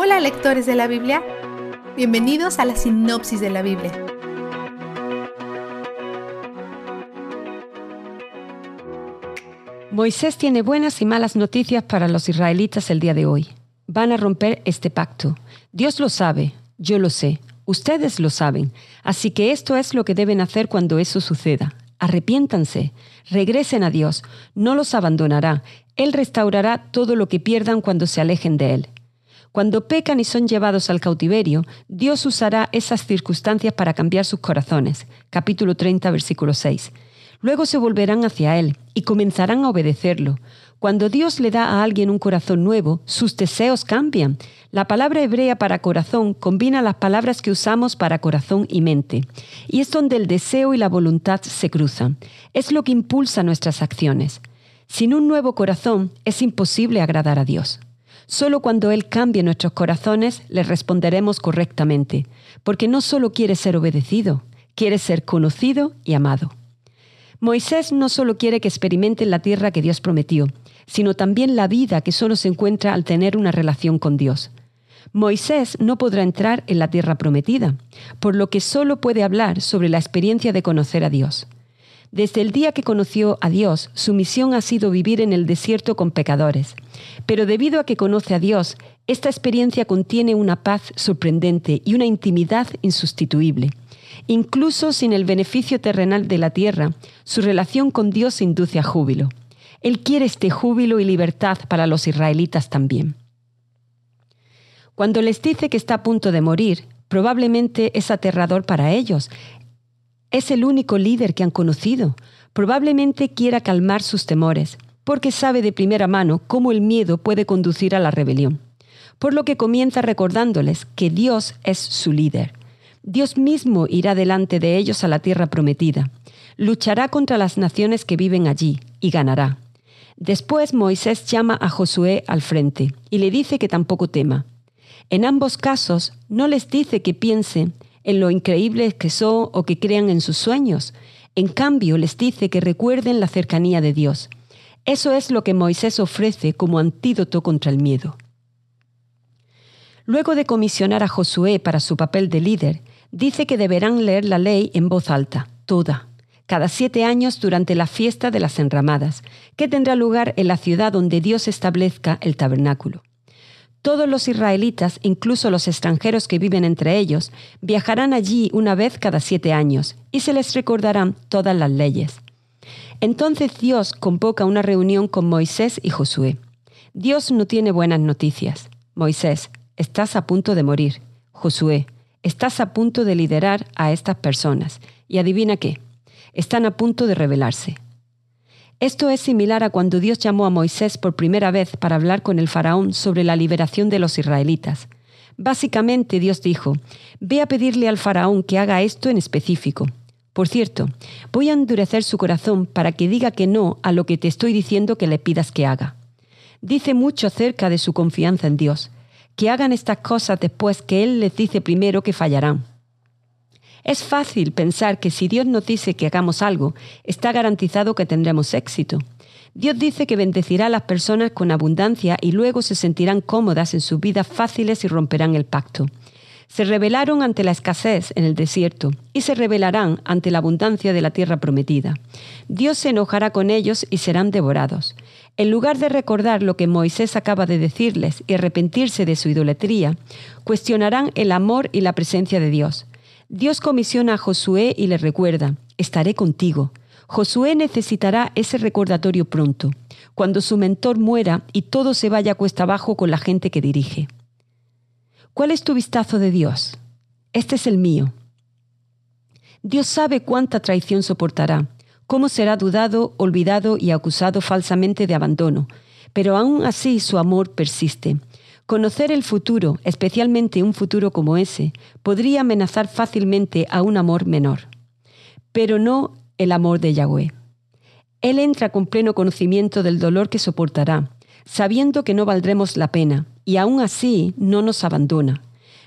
Hola lectores de la Biblia, bienvenidos a la sinopsis de la Biblia. Moisés tiene buenas y malas noticias para los israelitas el día de hoy. Van a romper este pacto. Dios lo sabe, yo lo sé, ustedes lo saben, así que esto es lo que deben hacer cuando eso suceda. Arrepiéntanse, regresen a Dios, no los abandonará, Él restaurará todo lo que pierdan cuando se alejen de Él. Cuando pecan y son llevados al cautiverio, Dios usará esas circunstancias para cambiar sus corazones. Capítulo 30, versículo 6. Luego se volverán hacia Él y comenzarán a obedecerlo. Cuando Dios le da a alguien un corazón nuevo, sus deseos cambian. La palabra hebrea para corazón combina las palabras que usamos para corazón y mente, y es donde el deseo y la voluntad se cruzan. Es lo que impulsa nuestras acciones. Sin un nuevo corazón es imposible agradar a Dios. Solo cuando Él cambie nuestros corazones le responderemos correctamente, porque no solo quiere ser obedecido, quiere ser conocido y amado. Moisés no solo quiere que experimenten la tierra que Dios prometió, sino también la vida que solo se encuentra al tener una relación con Dios. Moisés no podrá entrar en la tierra prometida, por lo que solo puede hablar sobre la experiencia de conocer a Dios. Desde el día que conoció a Dios, su misión ha sido vivir en el desierto con pecadores. Pero debido a que conoce a Dios, esta experiencia contiene una paz sorprendente y una intimidad insustituible. Incluso sin el beneficio terrenal de la tierra, su relación con Dios induce a júbilo. Él quiere este júbilo y libertad para los israelitas también. Cuando les dice que está a punto de morir, probablemente es aterrador para ellos, es el único líder que han conocido. Probablemente quiera calmar sus temores, porque sabe de primera mano cómo el miedo puede conducir a la rebelión. Por lo que comienza recordándoles que Dios es su líder. Dios mismo irá delante de ellos a la tierra prometida. Luchará contra las naciones que viven allí y ganará. Después Moisés llama a Josué al frente y le dice que tampoco tema. En ambos casos no les dice que piense en lo increíbles que son o que crean en sus sueños. En cambio, les dice que recuerden la cercanía de Dios. Eso es lo que Moisés ofrece como antídoto contra el miedo. Luego de comisionar a Josué para su papel de líder, dice que deberán leer la ley en voz alta, toda, cada siete años durante la fiesta de las enramadas, que tendrá lugar en la ciudad donde Dios establezca el tabernáculo. Todos los israelitas, incluso los extranjeros que viven entre ellos, viajarán allí una vez cada siete años y se les recordarán todas las leyes. Entonces Dios convoca una reunión con Moisés y Josué. Dios no tiene buenas noticias. Moisés, estás a punto de morir. Josué, estás a punto de liderar a estas personas. Y adivina qué, están a punto de rebelarse. Esto es similar a cuando Dios llamó a Moisés por primera vez para hablar con el faraón sobre la liberación de los israelitas. Básicamente Dios dijo, ve a pedirle al faraón que haga esto en específico. Por cierto, voy a endurecer su corazón para que diga que no a lo que te estoy diciendo que le pidas que haga. Dice mucho acerca de su confianza en Dios, que hagan estas cosas después que Él les dice primero que fallarán. Es fácil pensar que si Dios nos dice que hagamos algo, está garantizado que tendremos éxito. Dios dice que bendecirá a las personas con abundancia y luego se sentirán cómodas en sus vidas fáciles y romperán el pacto. Se rebelaron ante la escasez en el desierto y se rebelarán ante la abundancia de la tierra prometida. Dios se enojará con ellos y serán devorados. En lugar de recordar lo que Moisés acaba de decirles y arrepentirse de su idolatría, cuestionarán el amor y la presencia de Dios. Dios comisiona a Josué y le recuerda, estaré contigo. Josué necesitará ese recordatorio pronto, cuando su mentor muera y todo se vaya cuesta abajo con la gente que dirige. ¿Cuál es tu vistazo de Dios? Este es el mío. Dios sabe cuánta traición soportará, cómo será dudado, olvidado y acusado falsamente de abandono, pero aún así su amor persiste Conocer el futuro, especialmente un futuro como ese, podría amenazar fácilmente a un amor menor, pero no el amor de Yahweh. Él entra con pleno conocimiento del dolor que soportará, sabiendo que no valdremos la pena, y aún así no nos abandona.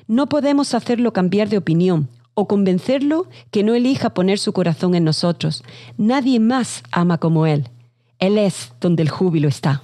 No podemos hacerlo cambiar de opinión o convencerlo que no elija poner su corazón en nosotros. Nadie más ama como Él. Él es donde el júbilo está.